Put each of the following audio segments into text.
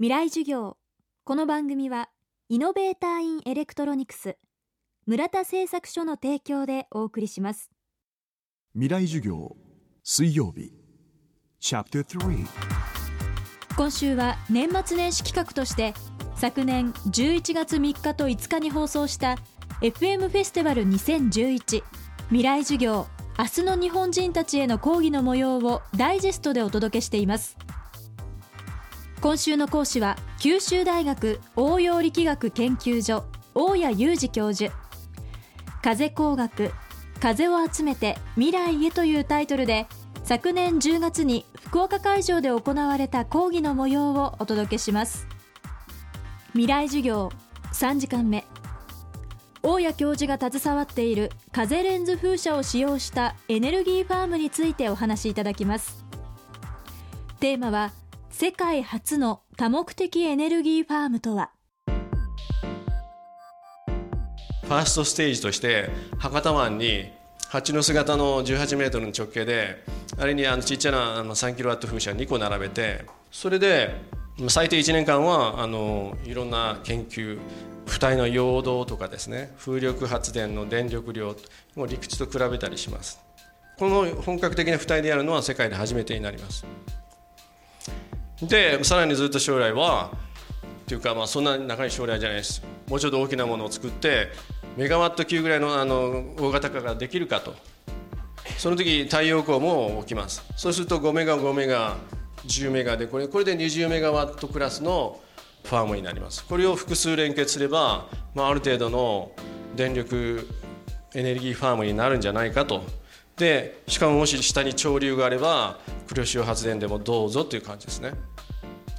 未来授業。この番組はイノベーターインエレクトロニクス村田製作所の提供でお送りします。未来授業水曜日チャプター今週は年末年始企画として昨年11月3日と5日に放送した FM フェスティバル2011未来授業明日の日本人たちへの講義の模様をダイジェストでお届けしています今週の講師は九州大学応用力学研究所大谷裕二教授。風工学風を集めて未来へというタイトルで昨年10月に福岡会場で行われた講義の模様をお届けします。未来授業3時間目。大谷教授が携わっている風レンズ風車を使用したエネルギーファームについてお話しいただきます。テーマは世界初の多目的エネルギーファームとは？ファーストステージとして博多湾に蜂の姿の18メートルの直径であれにあのちっちゃなあの3キロワット風車2個並べてそれで最低1年間はあのいろんな研究浮体の陽動とかですね風力発電の電力量も陸地と比べたりします。この本格的な浮体でやるのは世界で初めてになります。でさらにずっと将来はっていうかまあそんな長い将来じゃないです。もうちょっと大きなものを作ってメガワット級ぐらいのあの大型化ができるかと。その時太陽光も起きます。そうすると5メガ5メガ10メガでこれこれで20メガワットクラスのファームになります。これを複数連結すれば、まあ、ある程度の電力エネルギーファームになるんじゃないかと。でしかももし下に潮流があれば黒潮発電でもどうぞという感じですね。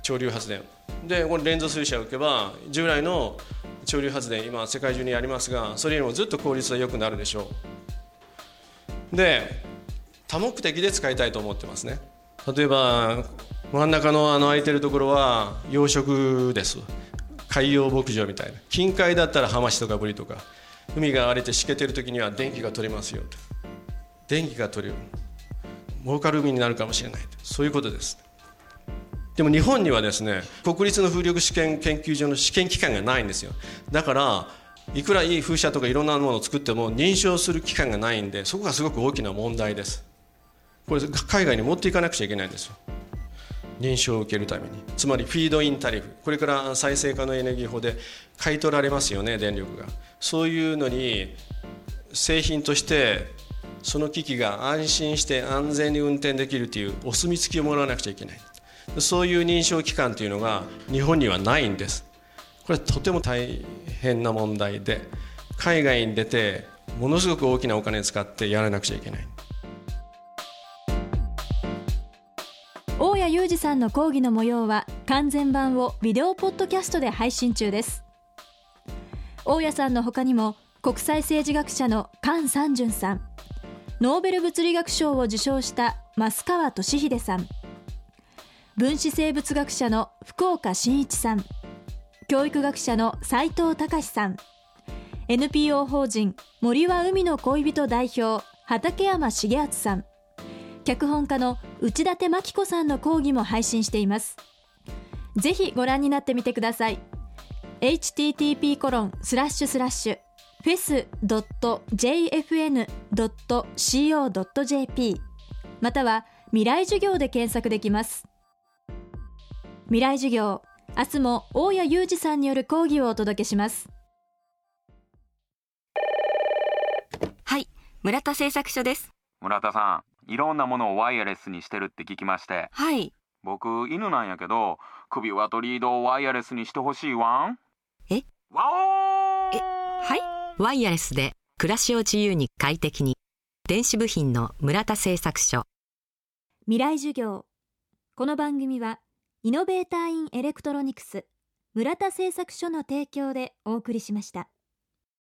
潮流発電。でこれ連続水車を受けば従来の潮流発電今世界中にありますがそれよりもずっと効率は良くなるでしょう。で多目的で使いたいと思ってますね。例えば真ん中のあの空いてるところは養殖です。海洋牧場みたいな。近海だったらハマチとかブリとか海が荒れてしけてる時には電気が取れますよと。電気が取れる。儲かる海になるかもしれない。そういうことです。でも日本にはですね国立の風力試験研究所の試験機関がないんですよ。だからいくらいい風車とかいろんなものを作っても認証する機関がないんでそこがすごく大きな問題です。これ海外に持っていかなくちゃいけないんですよ。認証を受けるために。つまりフィードインタリフ。これから再生可能エネルギー法で買い取られますよね電力が。そういうのに製品としてその機器が安心して安全に運転できるというお墨付きをもらわなくちゃいけない。そういう認証機関というのが日本にはないんです。これはとても大変な問題で海外に出てものすごく大きなお金を使ってやらなくちゃいけない。大谷裕二さんの講義の模様は完全版をビデオポッドキャストで配信中です。大谷さんの他にも国際政治学者の菅三淳さん。ノーベル物理学賞を受賞した増川俊秀さん。分子生物学者の福岡伸一さん。教育学者の斉藤隆さん。NPO 法人森は海の恋人代表畠山重敦さん。脚本家の内館真紀子さんの講義も配信しています。ぜひご覧になってみてください。http コロンスラッシュスラッシュ。フェス .jfn.co.jp または未来授業で検索できます。未来授業明日も大谷裕二さんによる講義をお届けします。はい村田製作所です。村田さんいろんなものをワイヤレスにしてるって聞きまして。はい。僕犬なんやけど首輪とリードをワイヤレスにしてほしいわん。え？わおワイヤレスで暮らしを自由に快適に。電子部品の村田製作所。未来授業。この番組はイノベーターインエレクトロニクス村田製作所の提供でお送りしました。